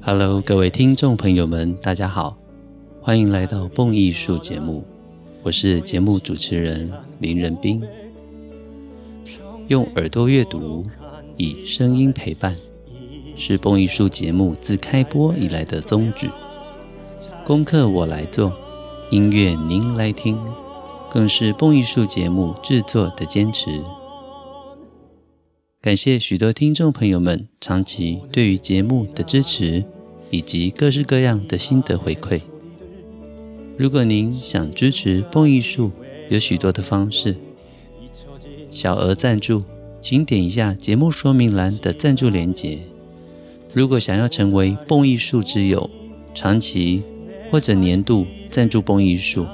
Hello，各位听众朋友们，大家好，欢迎来到蹦艺术节目，我是节目主持人林仁斌。用耳朵阅读，以声音陪伴，是蹦艺术节目自开播以来的宗旨。功课我来做，音乐您来听，更是蹦艺术节目制作的坚持。感谢许多听众朋友们长期对于节目的支持，以及各式各样的心得回馈。如果您想支持蹦艺术，有许多的方式。小额赞助，请点一下节目说明栏的赞助连结。如果想要成为蹦艺术之友，长期或者年度赞助蹦艺术，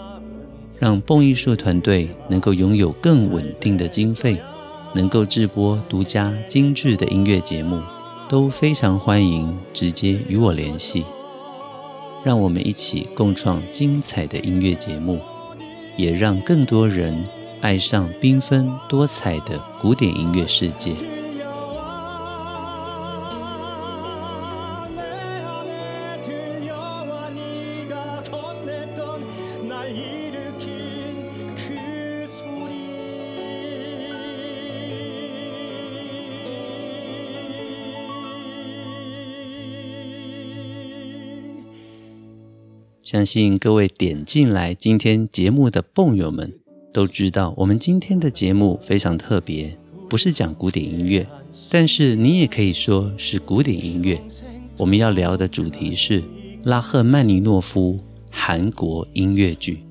让蹦艺术团队能够拥有更稳定的经费，能够制播独家精致的音乐节目，都非常欢迎直接与我联系。让我们一起共创精彩的音乐节目，也让更多人。爱上缤纷多彩的古典音乐世界。相信各位点进来今天节目的蹦友们。都知道，我们今天的节目非常特别，不是讲古典音乐，但是你也可以说是古典音乐。我们要聊的主题是拉赫曼尼诺夫韩国音乐剧。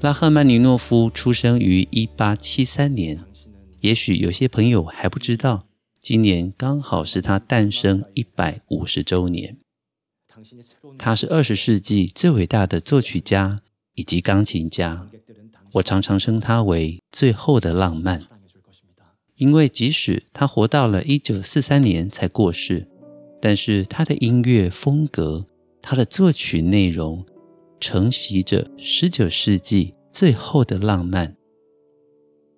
拉赫曼尼诺夫出生于一八七三年，也许有些朋友还不知道，今年刚好是他诞生一百五十周年。他是二十世纪最伟大的作曲家。以及钢琴家，我常常称他为“最后的浪漫”，因为即使他活到了一九四三年才过世，但是他的音乐风格、他的作曲内容，承袭着十九世纪最后的浪漫，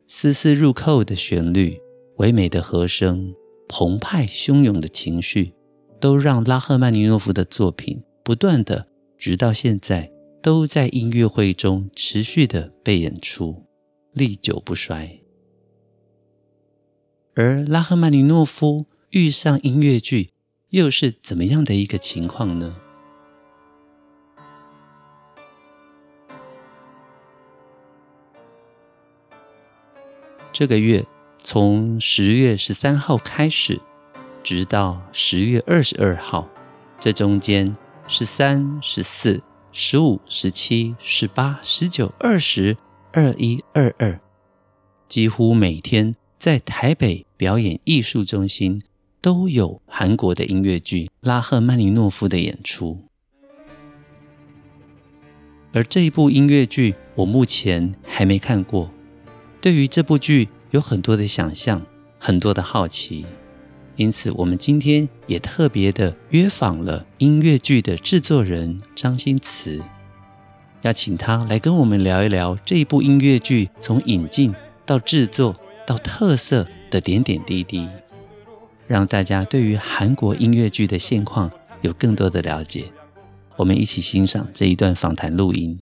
丝丝入扣的旋律、唯美的和声、澎湃汹涌的情绪，都让拉赫曼尼诺夫的作品不断的，直到现在。都在音乐会中持续的被演出，历久不衰。而拉赫曼尼诺夫遇上音乐剧，又是怎么样的一个情况呢？这个月从十月十三号开始，直到十月二十二号，这中间十三、十四。十五、十七、十八、十九、二十、二一、二二，几乎每天在台北表演艺术中心都有韩国的音乐剧《拉赫曼尼诺夫》的演出。而这一部音乐剧，我目前还没看过。对于这部剧，有很多的想象，很多的好奇。因此，我们今天也特别的约访了音乐剧的制作人张新慈，要请他来跟我们聊一聊这一部音乐剧从引进到制作到特色的点点滴滴，让大家对于韩国音乐剧的现况有更多的了解。我们一起欣赏这一段访谈录音。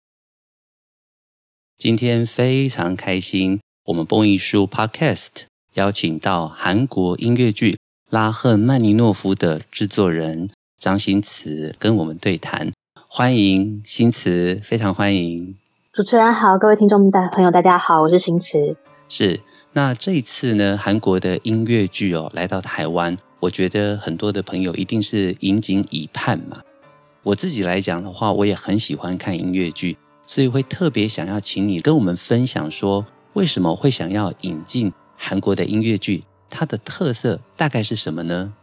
今天非常开心，我们播音书 Podcast 邀请到韩国音乐剧。拉赫曼尼诺夫的制作人张新慈跟我们对谈，欢迎新慈，非常欢迎。主持人好，各位听众大朋友大家好，我是新慈。是，那这一次呢，韩国的音乐剧哦来到台湾，我觉得很多的朋友一定是引颈以盼嘛。我自己来讲的话，我也很喜欢看音乐剧，所以会特别想要请你跟我们分享说，为什么会想要引进韩国的音乐剧？它的特色大概是什么呢？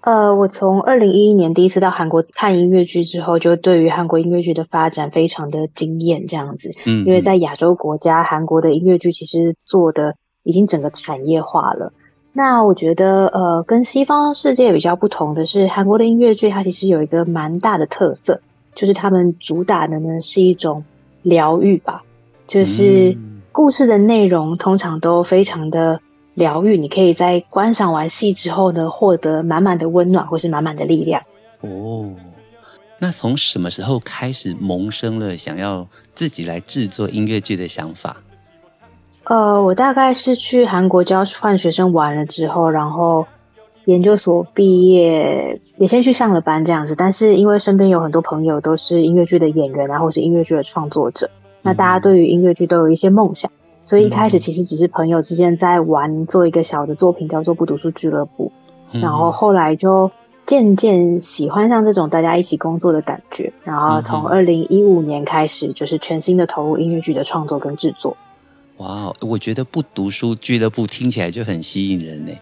呃，我从二零一一年第一次到韩国看音乐剧之后，就对于韩国音乐剧的发展非常的惊艳，这样子。嗯，因为在亚洲国家，韩国的音乐剧其实做的已经整个产业化了。那我觉得，呃，跟西方世界比较不同的是，韩国的音乐剧它其实有一个蛮大的特色，就是他们主打的呢是一种疗愈吧，就是故事的内容通常都非常的疗愈，你可以在观赏完戏之后呢，获得满满的温暖或是满满的力量。哦，那从什么时候开始萌生了想要自己来制作音乐剧的想法？呃，我大概是去韩国交换学生完了之后，然后研究所毕业，也先去上了班这样子。但是因为身边有很多朋友都是音乐剧的演员啊，或是音乐剧的创作者，那大家对于音乐剧都有一些梦想，所以一开始其实只是朋友之间在玩，做一个小的作品叫做不读书俱乐部，然后后来就渐渐喜欢上这种大家一起工作的感觉，然后从二零一五年开始，就是全新的投入音乐剧的创作跟制作。哇，我觉得不读书俱乐部听起来就很吸引人呢。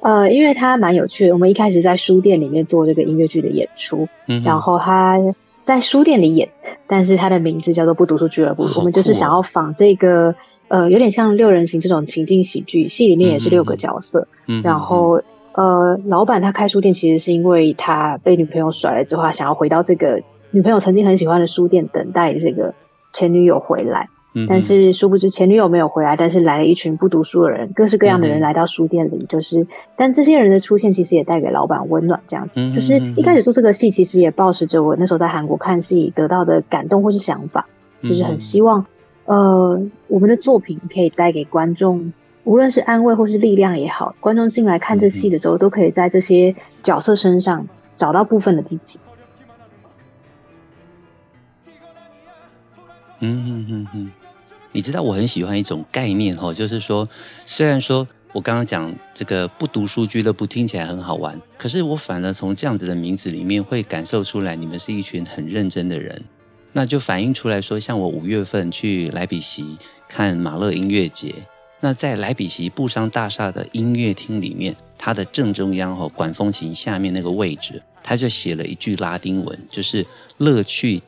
呃，因为它蛮有趣的。我们一开始在书店里面做这个音乐剧的演出，嗯、然后他在书店里演，但是他的名字叫做不读书俱乐部。哦、我们就是想要仿这个，呃，有点像六人行这种情境喜剧，戏里面也是六个角色。嗯、然后，呃，老板他开书店其实是因为他被女朋友甩了之后，他想要回到这个女朋友曾经很喜欢的书店，等待这个前女友回来。但是殊不知前女友没有回来，但是来了一群不读书的人，各式各样的人来到书店里，嗯、就是，但这些人的出现其实也带给老板温暖，这样子，嗯、就是一开始做这个戏，其实也抱持着我那时候在韩国看戏得到的感动或是想法，就是很希望，嗯、呃，我们的作品可以带给观众，无论是安慰或是力量也好，观众进来看这戏的时候，都可以在这些角色身上找到部分的自己。嗯嗯嗯嗯。你知道我很喜欢一种概念哦，就是说，虽然说我刚刚讲这个不读书俱乐部听起来很好玩，可是我反而从这样子的名字里面会感受出来，你们是一群很认真的人，那就反映出来说，像我五月份去莱比锡看马勒音乐节，那在莱比锡布商大厦的音乐厅里面，它的正中央哦，管风琴下面那个位置，他就写了一句拉丁文，就是乐趣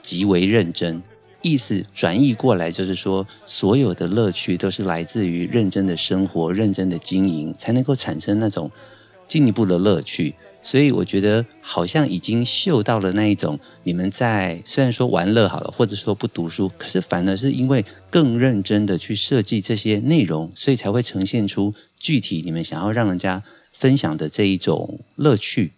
极为认真。意思转译过来就是说，所有的乐趣都是来自于认真的生活、认真的经营，才能够产生那种进一步的乐趣。所以我觉得好像已经嗅到了那一种，你们在虽然说玩乐好了，或者说不读书，可是反而是因为更认真的去设计这些内容，所以才会呈现出具体你们想要让人家分享的这一种乐趣。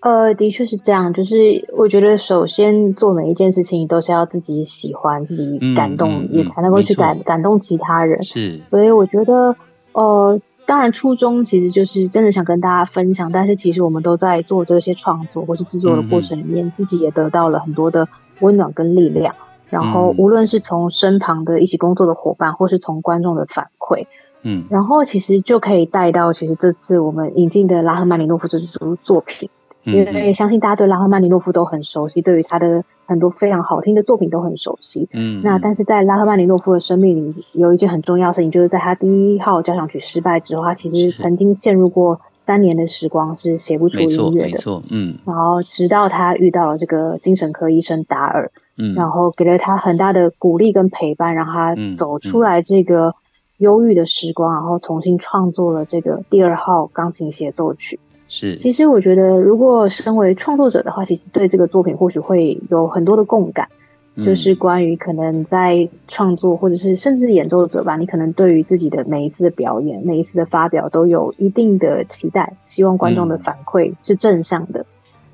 呃，的确是这样。就是我觉得，首先做每一件事情都是要自己喜欢、自己感动，嗯嗯嗯、也才能够去感感动其他人。是，所以我觉得，呃，当然初衷其实就是真的想跟大家分享。但是其实我们都在做这些创作或是制作的过程里面，自己也得到了很多的温暖跟力量。然后，无论是从身旁的一起工作的伙伴，或是从观众的反馈，嗯，然后其实就可以带到，其实这次我们引进的拉赫曼尼诺夫这组作品。因为相信大家对拉赫曼尼诺夫都很熟悉，对于他的很多非常好听的作品都很熟悉。嗯，那但是在拉赫曼尼诺夫的生命里，有一件很重要的事情，就是在他第一号交响曲失败之后，他其实曾经陷入过三年的时光是写不出音乐的。没错，没错。嗯，然后直到他遇到了这个精神科医生达尔，嗯，然后给了他很大的鼓励跟陪伴，让他走出来这个忧郁的时光，然后重新创作了这个第二号钢琴协奏曲。是，其实我觉得，如果身为创作者的话，其实对这个作品或许会有很多的共感，嗯、就是关于可能在创作或者是甚至演奏者吧，你可能对于自己的每一次的表演、每一次的发表都有一定的期待，希望观众的反馈是正向的。嗯、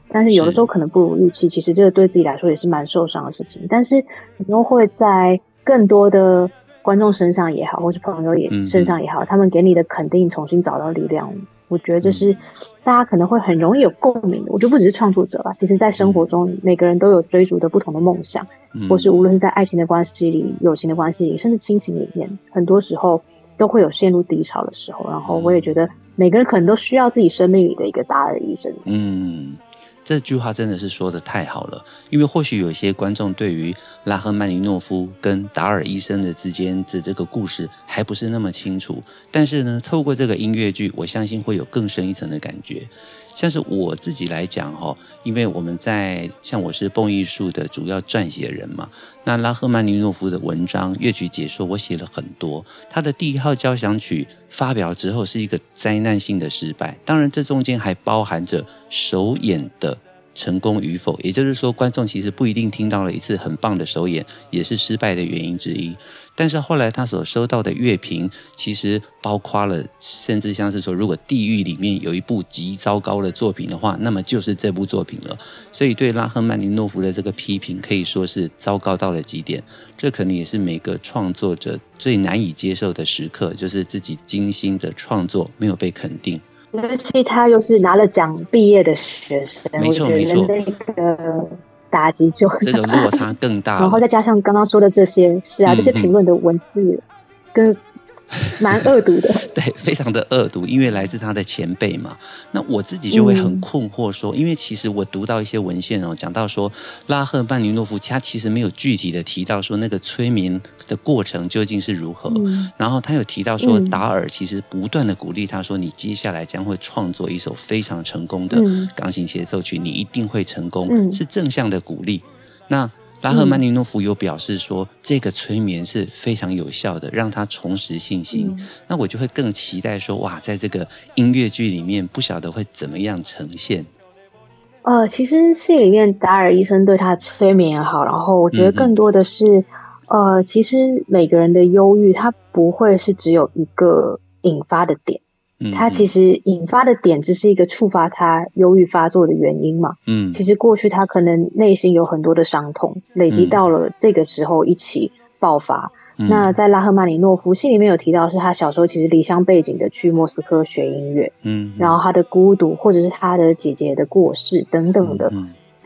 但是有的时候可能不如预期，其实这个对自己来说也是蛮受伤的事情。但是你又会在更多的观众身上也好，或是朋友也身上也好，嗯、他们给你的肯定，重新找到力量。我觉得这是大家可能会很容易有共鸣的。我觉得不只是创作者吧，其实在生活中每个人都有追逐的不同的梦想，或是无论是在爱情的关系里、友情的关系里，甚至亲情里面，很多时候都会有陷入低潮的时候。然后我也觉得每个人可能都需要自己生命里的一个达尔医生。嗯。这句话真的是说的太好了，因为或许有些观众对于拉赫曼尼诺夫跟达尔医生的之间的这个故事还不是那么清楚，但是呢，透过这个音乐剧，我相信会有更深一层的感觉。像是我自己来讲哈，因为我们在像我是蹦艺术的主要撰写人嘛，那拉赫曼尼诺夫的文章、乐曲解说我写了很多。他的第一号交响曲发表之后是一个灾难性的失败，当然这中间还包含着首演的成功与否。也就是说，观众其实不一定听到了一次很棒的首演，也是失败的原因之一。但是后来他所收到的乐评，其实包括了，甚至像是说，如果地狱里面有一部极糟糕的作品的话，那么就是这部作品了。所以对拉赫曼尼诺夫的这个批评可以说是糟糕到了极点。这可能也是每个创作者最难以接受的时刻，就是自己精心的创作没有被肯定。尤其他又是拿了奖毕业的学生，没错没错，那个。打击就这个落差更大，然后再加上刚刚说的这些，是啊，嗯、这些评论的文字跟。蛮恶毒的，对，非常的恶毒，因为来自他的前辈嘛。那我自己就会很困惑说，因为其实我读到一些文献哦，讲到说拉赫曼尼诺夫他其实没有具体的提到说那个催眠的过程究竟是如何。嗯、然后他有提到说，达尔其实不断的鼓励他说，你接下来将会创作一首非常成功的钢琴协奏曲，你一定会成功，嗯、是正向的鼓励。那拉赫曼尼诺夫有表示说，这个催眠是非常有效的，让他重拾信心。嗯、那我就会更期待说，哇，在这个音乐剧里面，不晓得会怎么样呈现。呃，其实戏里面达尔医生对他催眠也好，然后我觉得更多的是，呃，其实每个人的忧郁，他不会是只有一个引发的点。他其实引发的点只是一个触发他忧郁发作的原因嘛。嗯，其实过去他可能内心有很多的伤痛，累积到了这个时候一起爆发。嗯、那在拉赫曼尼诺夫信里面有提到，是他小时候其实离乡背景的去莫斯科学音乐。嗯，然后他的孤独，或者是他的姐姐的过世等等的，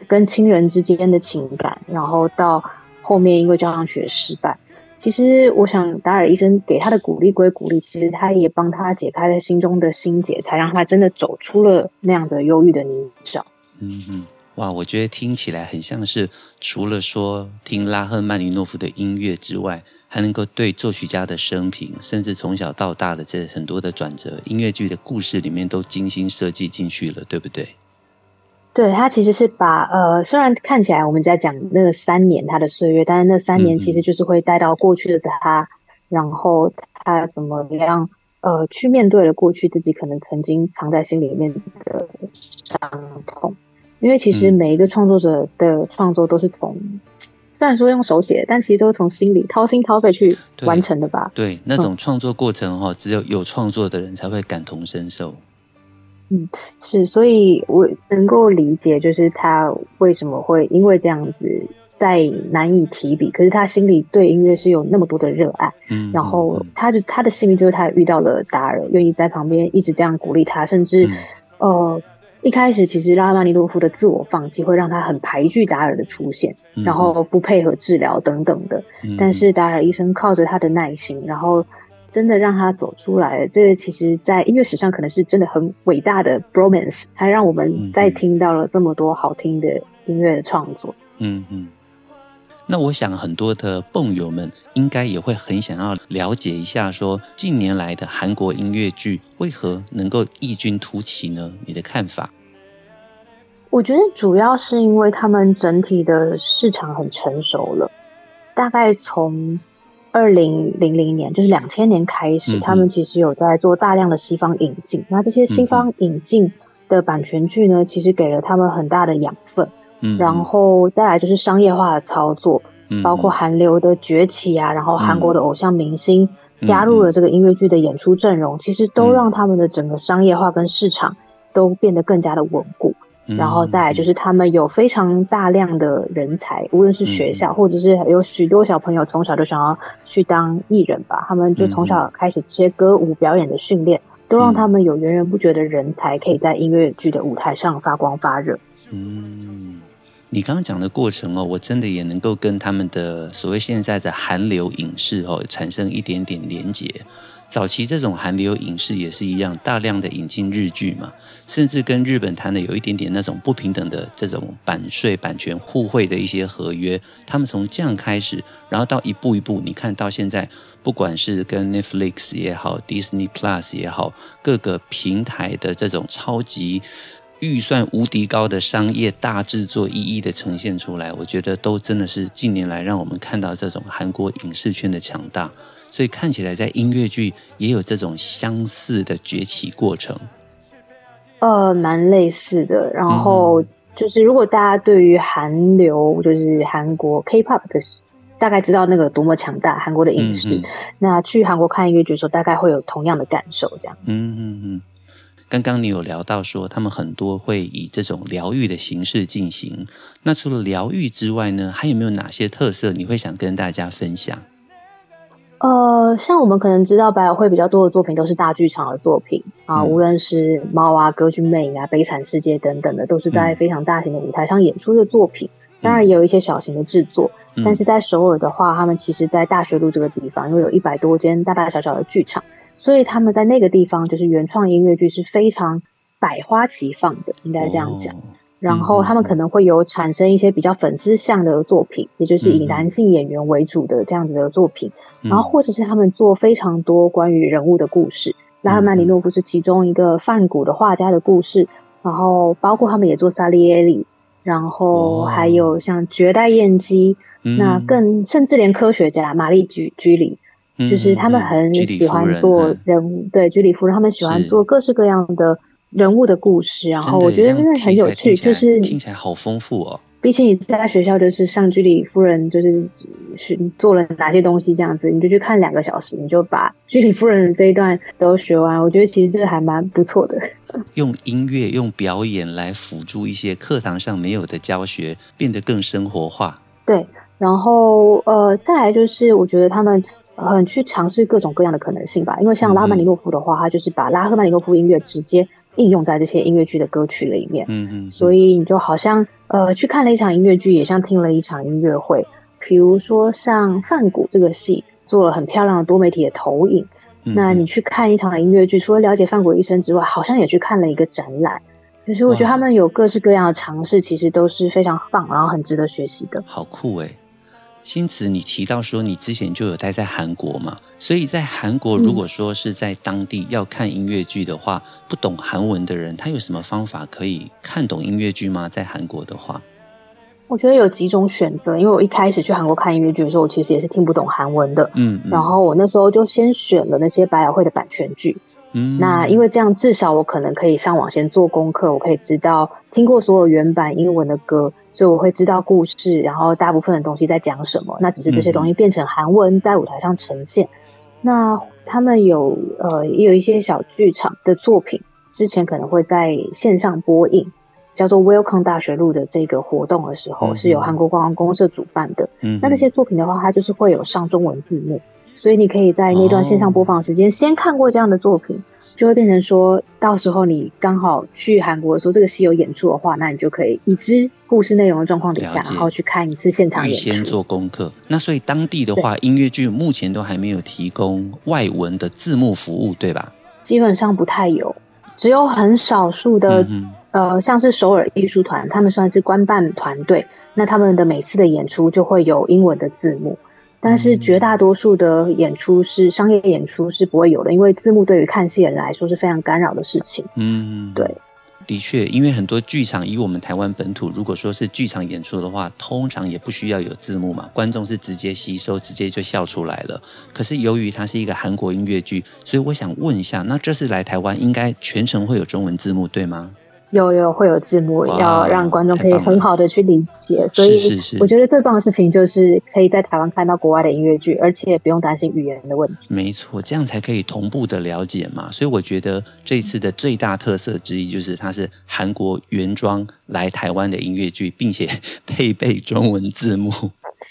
跟亲人之间的情感，然后到后面因为交响曲的失败。其实，我想达尔医生给他的鼓励归鼓励，其实他也帮他解开了心中的心结，才让他真的走出了那样子忧郁的泥沼。嗯嗯，哇，我觉得听起来很像是除了说听拉赫曼尼诺夫的音乐之外，还能够对作曲家的生平，甚至从小到大的这很多的转折，音乐剧的故事里面都精心设计进去了，对不对？对，他其实是把呃，虽然看起来我们在讲那个三年他的岁月，但是那三年其实就是会带到过去的他，嗯、然后他怎么样呃去面对了过去自己可能曾经藏在心里面的伤痛。因为其实每一个创作者的创作都是从、嗯、虽然说用手写，但其实都是从心里掏心掏肺去完成的吧？对，对，那种创作过程哈、哦，嗯、只有有创作的人才会感同身受。嗯，是，所以我能够理解，就是他为什么会因为这样子再难以提笔，可是他心里对音乐是有那么多的热爱，嗯，然后他就他的幸运就是他遇到了达尔，愿意在旁边一直这样鼓励他，甚至、嗯、呃一开始其实拉赫曼尼诺夫的自我放弃会让他很排拒达尔的出现，嗯、然后不配合治疗等等的，嗯、但是达尔医生靠着他的耐心，然后。真的让他走出来，这个其实，在音乐史上可能是真的很伟大的 bromance，还让我们再听到了这么多好听的音乐的创作。嗯嗯。那我想很多的蹦友们应该也会很想要了解一下，说近年来的韩国音乐剧为何能够异军突起呢？你的看法？我觉得主要是因为他们整体的市场很成熟了，大概从。二零零零年，就是两千年开始，嗯、他们其实有在做大量的西方引进。那这些西方引进的版权剧呢，其实给了他们很大的养分。嗯，然后再来就是商业化的操作，嗯、包括韩流的崛起啊，然后韩国的偶像明星加入了这个音乐剧的演出阵容，嗯、其实都让他们的整个商业化跟市场都变得更加的稳固。然后再就是他们有非常大量的人才，无论是学校或者是有许多小朋友从小就想要去当艺人吧，他们就从小开始这些歌舞表演的训练，都让他们有源源不绝的人才可以在音乐剧的舞台上发光发热。嗯，你刚刚讲的过程哦，我真的也能够跟他们的所谓现在的韩流影视哦产生一点点连结。早期这种韩流影视也是一样，大量的引进日剧嘛，甚至跟日本谈的有一点点那种不平等的这种版税版权互惠的一些合约。他们从这样开始，然后到一步一步，你看到现在，不管是跟 Netflix 也好，Disney Plus 也好，各个平台的这种超级预算无敌高的商业大制作一一的呈现出来，我觉得都真的是近年来让我们看到这种韩国影视圈的强大。所以看起来，在音乐剧也有这种相似的崛起过程。呃，蛮类似的。然后就是如果大家对于韩流，就是韩国 K-pop 的，大概知道那个多么强大，韩国的影视，嗯嗯，那去韩国看音乐剧的时候，大概会有同样的感受，这样。嗯嗯嗯。刚刚你有聊到说，他们很多会以这种疗愈的形式进行。那除了疗愈之外呢，还有没有哪些特色你会想跟大家分享？呃，像我们可能知道百老汇比较多的作品都是大剧场的作品啊，无论是猫啊、歌剧魅影啊、悲惨世界等等的，都是在非常大型的舞台上演出的作品。当然也有一些小型的制作，但是在首尔的话，他们其实在大学路这个地方，因为有一百多间大大小小的剧场。所以他们在那个地方，就是原创音乐剧是非常百花齐放的，应该这样讲。然后他们可能会有产生一些比较粉丝向的作品，也就是以男性演员为主的这样子的作品。然后或者是他们做非常多关于人物的故事，拉赫曼尼诺夫是其中一个梵谷的画家的故事。然后包括他们也做萨利耶里，然后还有像绝代燕姬，那更甚至连科学家玛丽居居里。就是他们很喜欢做人物，对，居里夫人，他们喜欢做各式各样的人物的故事，然后我觉得真的很有趣，就是听起来好丰富哦。比起你在学校就是上居里夫人就是是做了哪些东西这样子，你就去看两个小时，你就把居里夫人的这一段都学完。我觉得其实这还蛮不错的。用音乐、用表演来辅助一些课堂上没有的教学，变得更生活化。对，然后呃，再来就是我觉得他们。很去尝试各种各样的可能性吧，因为像拉赫曼尼诺夫的话，他就是把拉赫曼尼诺夫音乐直接应用在这些音乐剧的歌曲里面，嗯嗯，所以你就好像呃去看了一场音乐剧，也像听了一场音乐会。比如说像梵谷这个戏做了很漂亮的多媒体的投影，嗯、那你去看一场音乐剧，除了了解梵谷一生之外，好像也去看了一个展览。就是我觉得他们有各式各样的尝试，其实都是非常棒，然后很值得学习的。好酷哎！新慈，你提到说你之前就有待在韩国嘛？所以在韩国，如果说是在当地要看音乐剧的话，嗯、不懂韩文的人，他有什么方法可以看懂音乐剧吗？在韩国的话，我觉得有几种选择。因为我一开始去韩国看音乐剧的时候，我其实也是听不懂韩文的。嗯，嗯，然后我那时候就先选了那些百老汇的版权剧。嗯，那因为这样，至少我可能可以上网先做功课，我可以知道听过所有原版英文的歌。所以我会知道故事，然后大部分的东西在讲什么。那只是这些东西变成韩文在舞台上呈现。嗯、那他们有呃也有一些小剧场的作品，之前可能会在线上播映，叫做 Welcome 大学路的这个活动的时候，嗯、是由韩国观光公社主办的。嗯，那那些作品的话，它就是会有上中文字幕。所以你可以在那段线上播放时间先看过这样的作品，哦、就会变成说到时候你刚好去韩国的时候，这个戏有演出的话，那你就可以已知故事内容的状况底下，然后去看一次现场演出。先做功课。那所以当地的话，音乐剧目前都还没有提供外文的字幕服务，对吧？基本上不太有，只有很少数的，嗯、呃，像是首尔艺术团，他们算是官办团队，那他们的每次的演出就会有英文的字幕。但是绝大多数的演出是商业演出是不会有的，因为字幕对于看戏人来说是非常干扰的事情。嗯，对，的确，因为很多剧场以我们台湾本土，如果说是剧场演出的话，通常也不需要有字幕嘛，观众是直接吸收，直接就笑出来了。可是由于它是一个韩国音乐剧，所以我想问一下，那这次来台湾应该全程会有中文字幕，对吗？有有会有字幕，要让观众可以很好的去理解，所以我觉得最棒的事情就是可以在台湾看到国外的音乐剧，而且不用担心语言的问题。没错，这样才可以同步的了解嘛。所以我觉得这次的最大特色之一就是它是韩国原装来台湾的音乐剧，并且 配备中文字幕。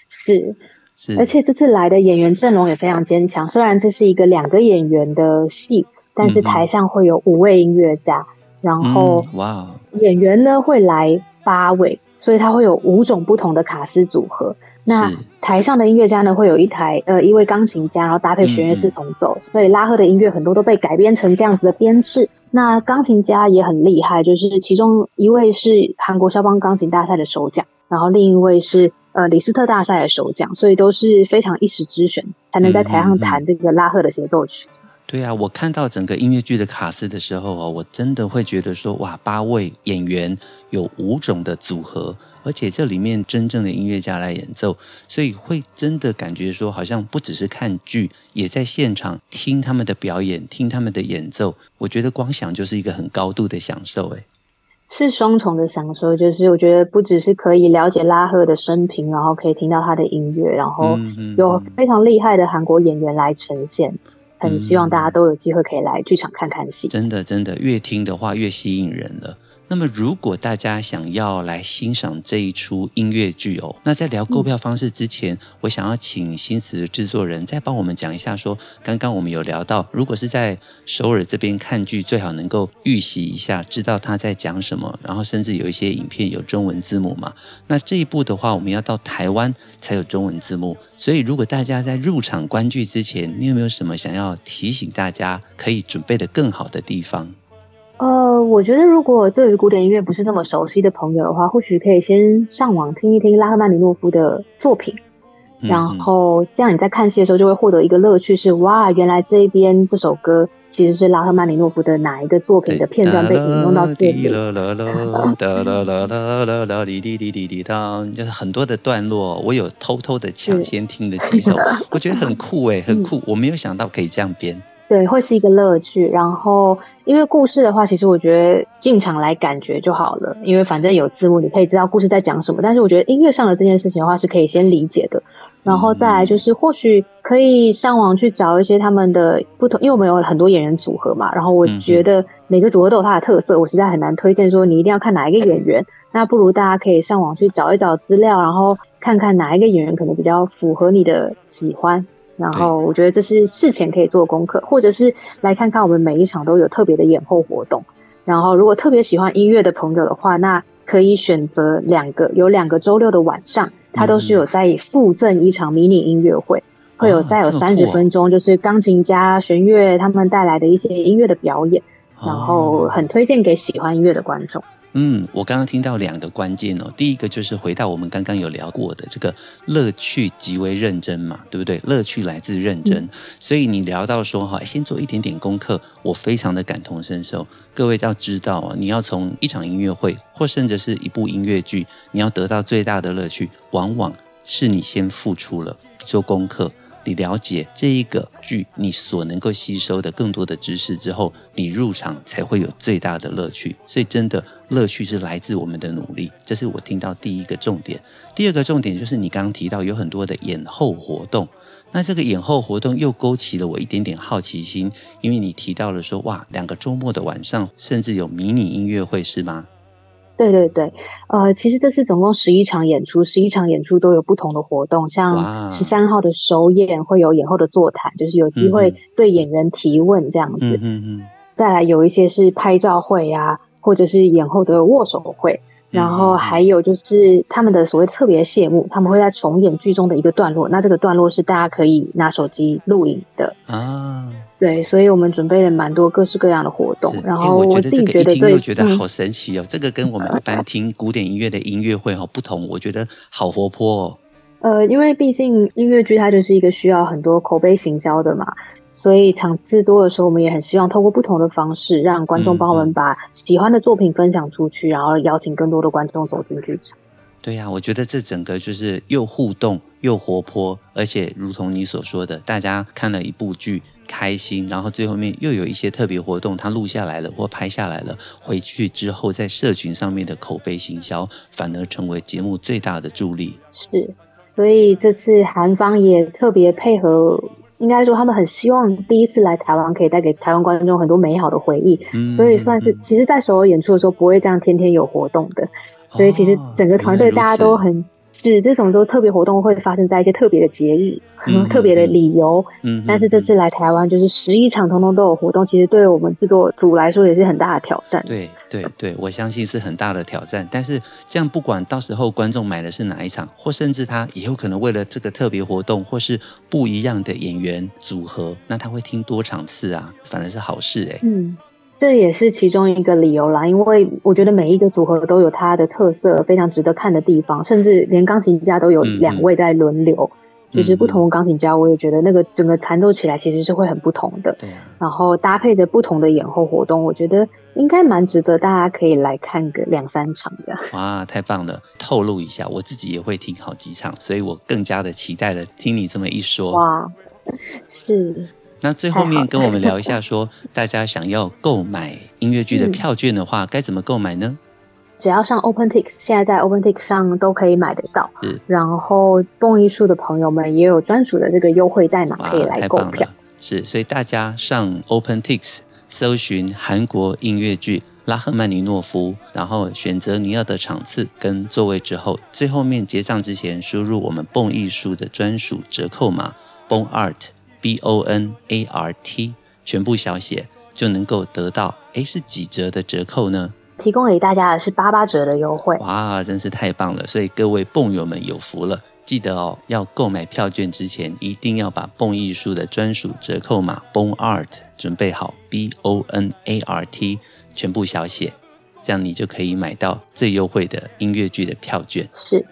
是是，而且这次来的演员阵容也非常坚强。虽然这是一个两个演员的戏，但是台上会有五位音乐家。嗯然后，哇，演员呢会来八位，所以他会有五种不同的卡司组合。那台上的音乐家呢会有一台呃一位钢琴家，然后搭配弦乐四重奏，嗯嗯，所以拉赫的音乐很多都被改编成这样子的编制。那钢琴家也很厉害，就是其中一位是韩国肖邦钢琴大赛的首奖，然后另一位是呃李斯特大赛的首奖，所以都是非常一时之选，才能在台上弹这个拉赫的协奏曲。对啊，我看到整个音乐剧的卡司的时候啊，我真的会觉得说，哇，八位演员有五种的组合，而且这里面真正的音乐家来演奏，所以会真的感觉说，好像不只是看剧，也在现场听他们的表演，听他们的演奏。我觉得光想就是一个很高度的享受，哎。是双重的享受，就是我觉得不只是可以了解拉赫的生平，然后可以听到他的音乐，然后有非常厉害的韩国演员来呈现，嗯、很希望大家都有机会可以来剧场看看戏。真的，真的，越听的话越吸引人了。那么，如果大家想要来欣赏这一出音乐剧哦，那在聊购票方式之前，我想要请新词制作人再帮我们讲一下说，说刚刚我们有聊到，如果是在首尔这边看剧，最好能够预习一下，知道他在讲什么，然后甚至有一些影片有中文字幕嘛。那这一部的话，我们要到台湾才有中文字幕，所以如果大家在入场观剧之前，你有没有什么想要提醒大家可以准备得更好的地方？呃，我觉得如果对于古典音乐不是这么熟悉的朋友的话，或许可以先上网听一听拉赫曼尼诺夫的作品，然后这样你在看戏的时候就会获得一个乐趣是，是哇，原来这一边这首歌其实是拉赫曼尼诺夫的哪一个作品的片段被引用到这里。就是很多的段落，我有偷偷的抢先听的几首，我觉得很酷诶，很酷，嗯，我没有想到可以这样编。对，会是一个乐趣。然后，因为故事的话，其实我觉得进场来感觉就好了。因为反正有字幕，你可以知道故事在讲什么。但是我觉得音乐上的这件事情的话，是可以先理解的。然后再来就是，或许可以上网去找一些他们的不同，因为我们有很多演员组合嘛。然后我觉得每个组合都有它的特色，我实在很难推荐说你一定要看哪一个演员。那不如大家可以上网去找一找资料，然后看看哪一个演员可能比较符合你的喜欢。然后我觉得这是事前可以做功课，或者是来看看我们每一场都有特别的演后活动。然后如果特别喜欢音乐的朋友的话，那可以选择两个，有两个周六的晚上，它都是有在附赠一场迷你音乐会，会有再有三十分钟，就是钢琴家、弦乐他们带来的一些音乐的表演，然后很推荐给喜欢音乐的观众。嗯，我刚刚听到两个关键哦，第一个就是回到我们刚刚有聊过的这个乐趣极为认真嘛，对不对？乐趣来自认真，嗯、所以你聊到说哈，先做一点点功课，我非常的感同身受。各位要知道啊，你要从一场音乐会或甚至是一部音乐剧，你要得到最大的乐趣，往往是你先付出了做功课。你了解这一个剧，你所能够吸收的更多的知识之后，你入场才会有最大的乐趣。所以，真的乐趣是来自我们的努力。这是我听到第一个重点。第二个重点就是你刚刚提到有很多的演后活动，那这个演后活动又勾起了我一点点好奇心，因为你提到了说，哇，两个周末的晚上，甚至有迷你音乐会，是吗？对对对，呃，其实这次总共十一场演出，十一场演出都有不同的活动。像十三号的首演会有演后的座谈，就是有机会对演员提问这样子。嗯嗯嗯。再来有一些是拍照会啊，或者是演后的握手会。然后还有就是他们的所谓特别谢幕，他们会在重演剧中的一个段落。那这个段落是大家可以拿手机录影的啊。对，所以我们准备了蛮多各式各样的活动。然后我自己觉得，我觉得好神奇哦。这个跟我们一般听古典音乐的音乐会哈不同，我觉得好活泼哦。呃，因为毕竟音乐剧它就是一个需要很多口碑行销的嘛。所以场次多的时候，我们也很希望透过不同的方式，让观众帮我们把喜欢的作品分享出去，然后邀请更多的观众走进剧场。对呀、啊，我觉得这整个就是又互动又活泼，而且如同你所说的，大家看了一部剧开心，然后最后面又有一些特别活动，他录下来了或拍下来了，回去之后在社群上面的口碑行销，反而成为节目最大的助力。是，所以这次韩方也特别配合。应该说，他们很希望第一次来台湾可以带给台湾观众很多美好的回忆，嗯、所以算是其实，在首尔演出的时候不会这样天天有活动的，所以其实整个团队大家都很。是这种都特别活动会发生在一些特别的节日，特别的理由。嗯，但是这次来台湾就是十一场通通都有活动，其实对我们制作组来说也是很大的挑战。对对对，我相信是很大的挑战。但是这样不管到时候观众买的是哪一场，或甚至他也有可能为了这个特别活动，或是不一样的演员组合，那他会听多场次啊，反而是好事哎。嗯。这也是其中一个理由啦，因为我觉得每一个组合都有它的特色，非常值得看的地方，甚至连钢琴家都有两位在轮流，嗯、就是不同的钢琴家，我也觉得那个整个弹奏起来其实是会很不同的。对、啊，然后搭配着不同的演后活动，我觉得应该蛮值得大家可以来看个两三场的。哇，太棒了！透露一下，我自己也会听好几场，所以我更加的期待了。听你这么一说，哇，是。那最后面跟我们聊一下说，说大家想要购买音乐剧的票券的话，该怎么购买呢？只要上 OpenTix，现在在 OpenTix 上都可以买得到。然后蹦艺术的朋友们也有专属的这个优惠代码可以来购票。是，所以大家上 OpenTix 搜寻韩国音乐剧。拉赫曼尼诺夫，然后选择你要的场次跟座位之后，最后面结账之前输入我们蹦艺术的专属折扣码 BONART B O N A R T，全部小写就能够得到，诶，是几折的折扣呢？提供给大家的是八八折的优惠。哇，真是太棒了！所以各位蹦友们有福了。记得哦，要购买票券之前，一定要把蹦艺术的专属折扣码 BONART 准备好，B O N A R T 全部小写，这样你就可以买到最优惠的音乐剧的票券。是。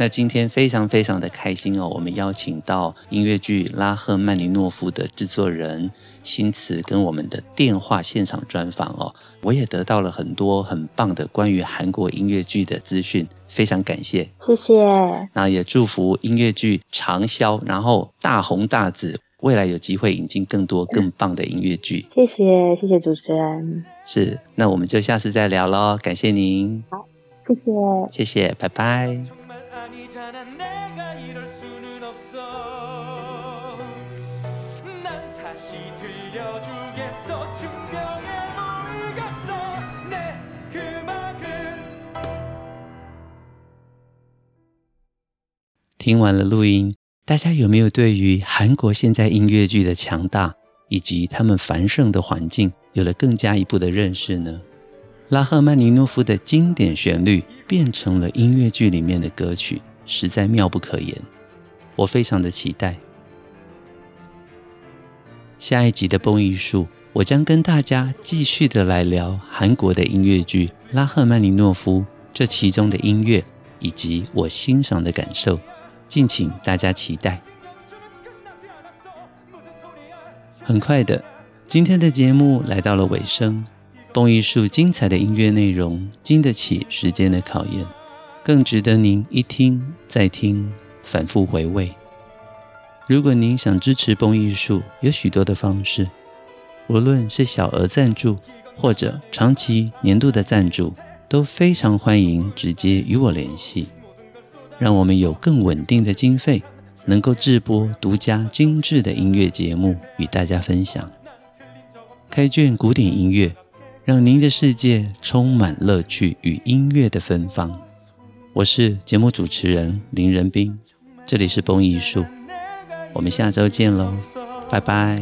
那今天非常非常的开心哦，我们邀请到音乐剧《拉赫曼尼诺夫》的制作人新慈跟我们的电话现场专访哦，我也得到了很多很棒的关于韩国音乐剧的资讯，非常感谢，谢谢。那也祝福音乐剧长销，然后大红大紫，未来有机会引进更多更棒的音乐剧。谢谢，谢谢主持人。是，那我们就下次再聊喽，感谢您。好，谢谢，谢谢，拜拜。听完了录音，大家有没有对于韩国现在音乐剧的强大以及他们繁盛的环境有了更加一步的认识呢？拉赫曼尼诺夫的经典旋律变成了音乐剧里面的歌曲，实在妙不可言。我非常的期待下一集的蹦艺术，我将跟大家继续的来聊韩国的音乐剧《拉赫曼尼诺夫》这其中的音乐以及我欣赏的感受。敬请大家期待。很快的，今天的节目来到了尾声。蹦艺术精彩的音乐内容，经得起时间的考验，更值得您一听再听，反复回味。如果您想支持蹦艺术，有许多的方式，无论是小额赞助或者长期年度的赞助，都非常欢迎直接与我联系。让我们有更稳定的经费，能够制播独家精致的音乐节目与大家分享。开卷古典音乐，让您的世界充满乐趣与音乐的芬芳。我是节目主持人林仁斌，这里是崩艺术，我们下周见喽，拜拜。